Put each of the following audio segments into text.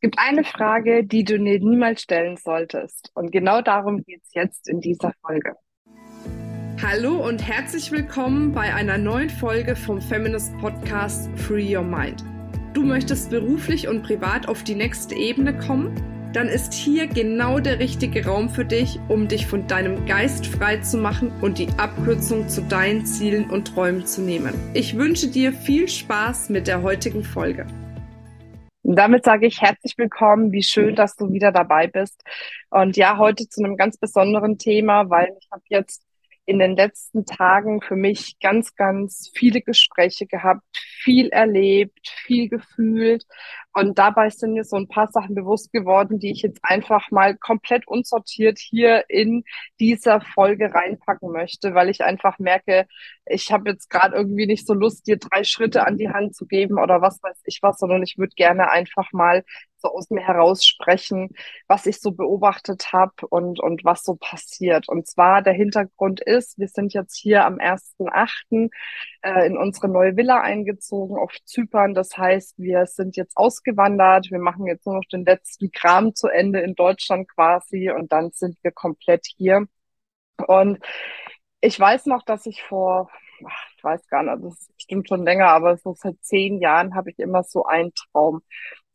Gibt eine Frage, die du dir niemals stellen solltest. Und genau darum geht es jetzt in dieser Folge. Hallo und herzlich willkommen bei einer neuen Folge vom Feminist Podcast Free Your Mind. Du möchtest beruflich und privat auf die nächste Ebene kommen? Dann ist hier genau der richtige Raum für dich, um dich von deinem Geist frei zu machen und die Abkürzung zu deinen Zielen und Träumen zu nehmen. Ich wünsche dir viel Spaß mit der heutigen Folge. Und damit sage ich herzlich willkommen, wie schön, dass du wieder dabei bist. Und ja, heute zu einem ganz besonderen Thema, weil ich habe jetzt in den letzten Tagen für mich ganz, ganz viele Gespräche gehabt, viel erlebt, viel gefühlt. Und dabei sind mir so ein paar Sachen bewusst geworden, die ich jetzt einfach mal komplett unsortiert hier in dieser Folge reinpacken möchte, weil ich einfach merke, ich habe jetzt gerade irgendwie nicht so Lust, dir drei Schritte an die Hand zu geben oder was weiß ich was, sondern ich würde gerne einfach mal so aus mir heraus sprechen, was ich so beobachtet habe und, und was so passiert. Und zwar der Hintergrund ist, wir sind jetzt hier am 1.8. Äh, in unsere neue Villa eingezogen auf Zypern. Das heißt, wir sind jetzt ausgewandert. Wir machen jetzt nur noch den letzten Kram zu Ende in Deutschland quasi und dann sind wir komplett hier. Und ich weiß noch, dass ich vor, ich weiß gar nicht, das ist bestimmt schon länger, aber so seit zehn Jahren habe ich immer so einen Traum.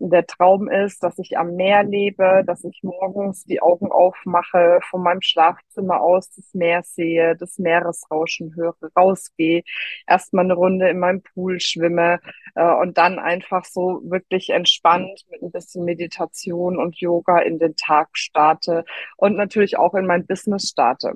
Der Traum ist, dass ich am Meer lebe, dass ich morgens die Augen aufmache, von meinem Schlafzimmer aus das Meer sehe, das Meeresrauschen höre, rausgehe, erstmal eine Runde in meinem Pool schwimme äh, und dann einfach so wirklich entspannt mit ein bisschen Meditation und Yoga in den Tag starte und natürlich auch in mein Business starte.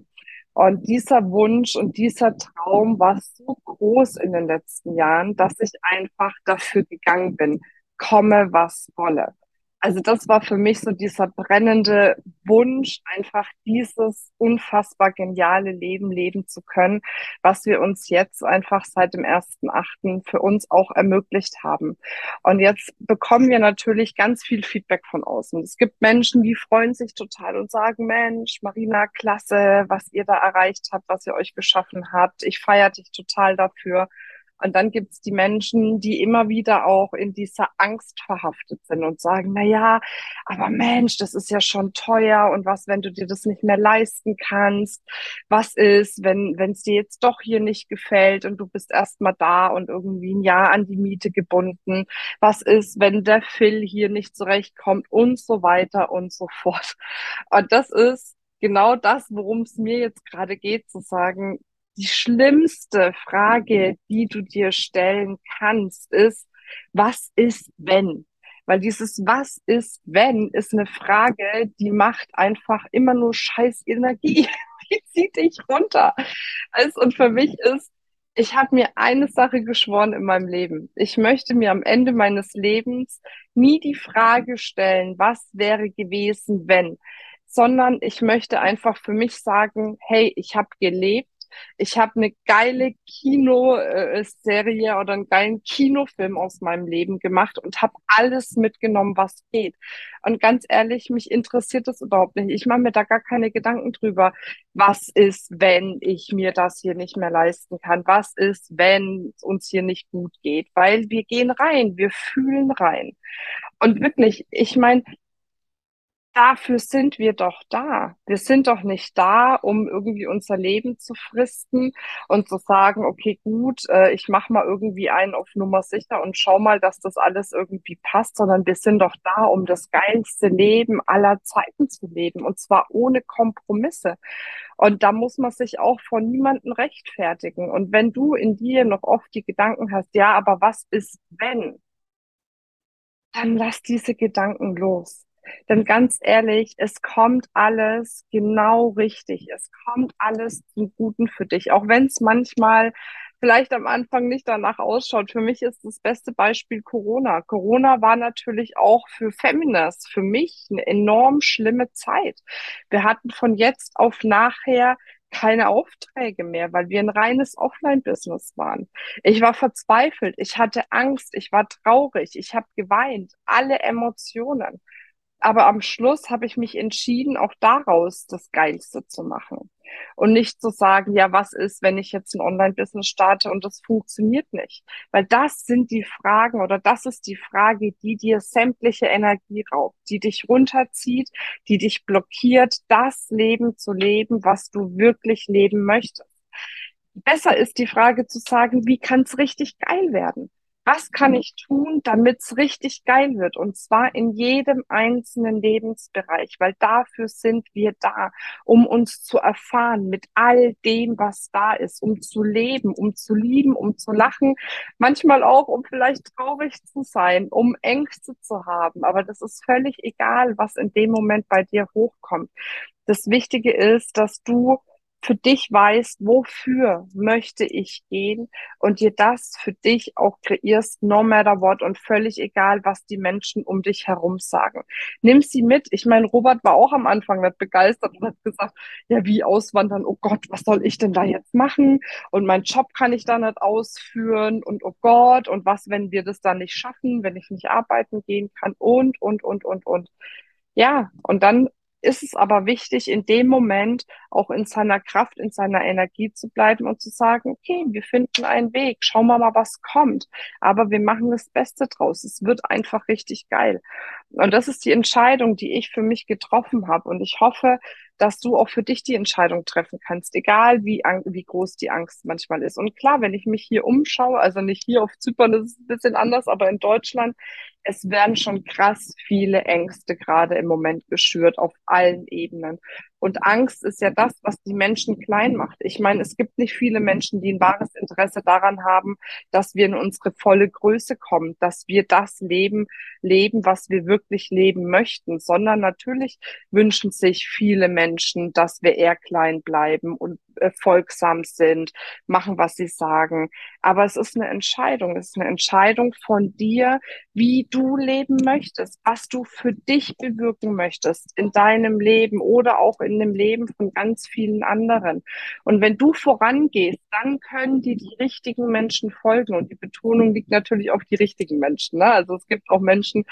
Und dieser Wunsch und dieser Traum war so groß in den letzten Jahren, dass ich einfach dafür gegangen bin komme, was wolle. Also das war für mich so dieser brennende Wunsch, einfach dieses unfassbar geniale Leben leben zu können, was wir uns jetzt einfach seit dem ersten Achten für uns auch ermöglicht haben. Und jetzt bekommen wir natürlich ganz viel Feedback von außen. Es gibt Menschen, die freuen sich total und sagen, Mensch, Marina, klasse, was ihr da erreicht habt, was ihr euch geschaffen habt. Ich feiere dich total dafür. Und dann gibt es die Menschen, die immer wieder auch in dieser Angst verhaftet sind und sagen, na ja, aber Mensch, das ist ja schon teuer und was, wenn du dir das nicht mehr leisten kannst? Was ist, wenn wenn es dir jetzt doch hier nicht gefällt und du bist erstmal da und irgendwie ein Jahr an die Miete gebunden? Was ist, wenn der Phil hier nicht zurechtkommt und so weiter und so fort? Und das ist genau das, worum es mir jetzt gerade geht, zu sagen, die schlimmste Frage, die du dir stellen kannst, ist, was ist, wenn? Weil dieses Was ist, wenn, ist eine Frage, die macht einfach immer nur scheiß Energie. die zieht dich runter. Also, und für mich ist, ich habe mir eine Sache geschworen in meinem Leben. Ich möchte mir am Ende meines Lebens nie die Frage stellen, was wäre gewesen, wenn, sondern ich möchte einfach für mich sagen, hey, ich habe gelebt ich habe eine geile Kinoserie oder einen geilen Kinofilm aus meinem Leben gemacht und habe alles mitgenommen, was geht. Und ganz ehrlich, mich interessiert das überhaupt nicht. Ich mache mir da gar keine Gedanken drüber. Was ist, wenn ich mir das hier nicht mehr leisten kann? Was ist, wenn es uns hier nicht gut geht? Weil wir gehen rein, wir fühlen rein. Und wirklich, ich meine, dafür sind wir doch da. Wir sind doch nicht da, um irgendwie unser Leben zu fristen und zu sagen, okay, gut, äh, ich mache mal irgendwie einen auf Nummer sicher und schau mal, dass das alles irgendwie passt, sondern wir sind doch da, um das geilste Leben aller Zeiten zu leben und zwar ohne Kompromisse. Und da muss man sich auch von niemandem rechtfertigen. Und wenn du in dir noch oft die Gedanken hast, ja, aber was ist wenn? Dann lass diese Gedanken los denn ganz ehrlich, es kommt alles genau richtig. Es kommt alles zum Guten für dich. Auch wenn es manchmal vielleicht am Anfang nicht danach ausschaut. Für mich ist das beste Beispiel Corona. Corona war natürlich auch für Feminist, für mich eine enorm schlimme Zeit. Wir hatten von jetzt auf nachher keine Aufträge mehr, weil wir ein reines Offline-Business waren. Ich war verzweifelt, ich hatte Angst, ich war traurig, ich habe geweint, alle Emotionen. Aber am Schluss habe ich mich entschieden, auch daraus das Geilste zu machen. und nicht zu sagen, ja, was ist, wenn ich jetzt ein Online-Business starte und das funktioniert nicht? Weil das sind die Fragen oder das ist die Frage, die dir sämtliche Energie raubt, die dich runterzieht, die dich blockiert, das Leben zu leben, was du wirklich leben möchtest. Besser ist die Frage zu sagen, wie kann es richtig geil werden? Was kann ich tun, damit es richtig geil wird? Und zwar in jedem einzelnen Lebensbereich, weil dafür sind wir da, um uns zu erfahren mit all dem, was da ist, um zu leben, um zu lieben, um zu lachen, manchmal auch, um vielleicht traurig zu sein, um Ängste zu haben. Aber das ist völlig egal, was in dem Moment bei dir hochkommt. Das Wichtige ist, dass du für dich weißt, wofür möchte ich gehen und dir das für dich auch kreierst, no matter what und völlig egal, was die Menschen um dich herum sagen. Nimm sie mit. Ich meine, Robert war auch am Anfang nicht begeistert und hat gesagt, ja, wie auswandern? Oh Gott, was soll ich denn da jetzt machen? Und mein Job kann ich da nicht ausführen und oh Gott, und was, wenn wir das dann nicht schaffen, wenn ich nicht arbeiten gehen kann und, und, und, und, und. Ja, und dann ist es aber wichtig, in dem Moment auch in seiner Kraft, in seiner Energie zu bleiben und zu sagen, okay, wir finden einen Weg, schauen wir mal, was kommt. Aber wir machen das Beste draus. Es wird einfach richtig geil. Und das ist die Entscheidung, die ich für mich getroffen habe. Und ich hoffe, dass du auch für dich die Entscheidung treffen kannst, egal wie, wie groß die Angst manchmal ist. Und klar, wenn ich mich hier umschaue, also nicht hier auf Zypern, das ist ein bisschen anders, aber in Deutschland, es werden schon krass viele Ängste gerade im Moment geschürt auf allen Ebenen. Und Angst ist ja das, was die Menschen klein macht. Ich meine, es gibt nicht viele Menschen, die ein wahres Interesse daran haben, dass wir in unsere volle Größe kommen, dass wir das Leben leben, was wir wirklich leben möchten, sondern natürlich wünschen sich viele Menschen, dass wir eher klein bleiben und folgsam sind, machen, was sie sagen. Aber es ist eine Entscheidung. Es ist eine Entscheidung von dir, wie du leben möchtest, was du für dich bewirken möchtest in deinem Leben oder auch in dem Leben von ganz vielen anderen. Und wenn du vorangehst, dann können dir die richtigen Menschen folgen. Und die Betonung liegt natürlich auf die richtigen Menschen. Ne? Also es gibt auch Menschen,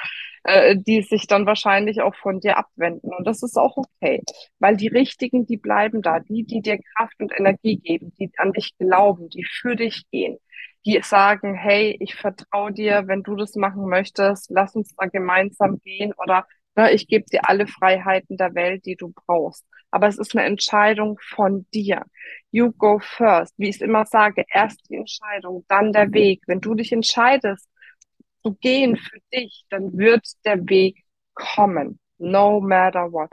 äh, die sich dann wahrscheinlich auch von dir abwenden. Und das ist auch okay, weil die richtigen, die bleiben da, die, die dir Kraft und Energie geben, die an dich glauben, die für dich gehen die sagen, hey, ich vertraue dir, wenn du das machen möchtest, lass uns da gemeinsam gehen oder ne, ich gebe dir alle Freiheiten der Welt, die du brauchst. Aber es ist eine Entscheidung von dir. You go first. Wie ich es immer sage, erst die Entscheidung, dann der Weg. Wenn du dich entscheidest, gehen für dich, dann wird der Weg kommen. No matter what.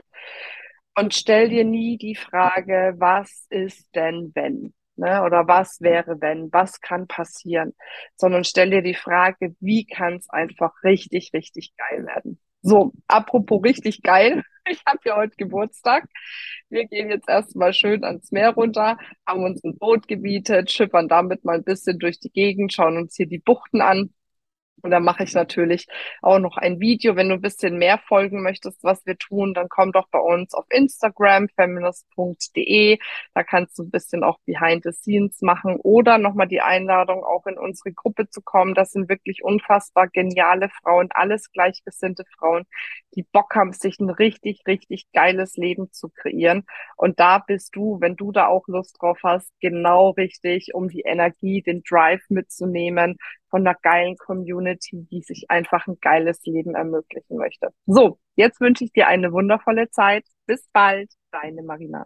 Und stell dir nie die Frage, was ist denn wenn? Ne? Oder was wäre wenn? Was kann passieren? Sondern stell dir die Frage, wie kann es einfach richtig, richtig geil werden? So, apropos richtig geil. Ich habe ja heute Geburtstag. Wir gehen jetzt erstmal schön ans Meer runter, haben uns ein Boot gebietet, schippern damit mal ein bisschen durch die Gegend, schauen uns hier die Buchten an. Und da mache ich natürlich auch noch ein Video. Wenn du ein bisschen mehr folgen möchtest, was wir tun, dann komm doch bei uns auf Instagram, feminist.de. Da kannst du ein bisschen auch behind the scenes machen oder nochmal die Einladung, auch in unsere Gruppe zu kommen. Das sind wirklich unfassbar geniale Frauen, alles gleichgesinnte Frauen, die Bock haben, sich ein richtig, richtig geiles Leben zu kreieren. Und da bist du, wenn du da auch Lust drauf hast, genau richtig, um die Energie, den Drive mitzunehmen, von einer geilen Community, die sich einfach ein geiles Leben ermöglichen möchte. So, jetzt wünsche ich dir eine wundervolle Zeit. Bis bald, deine Marina.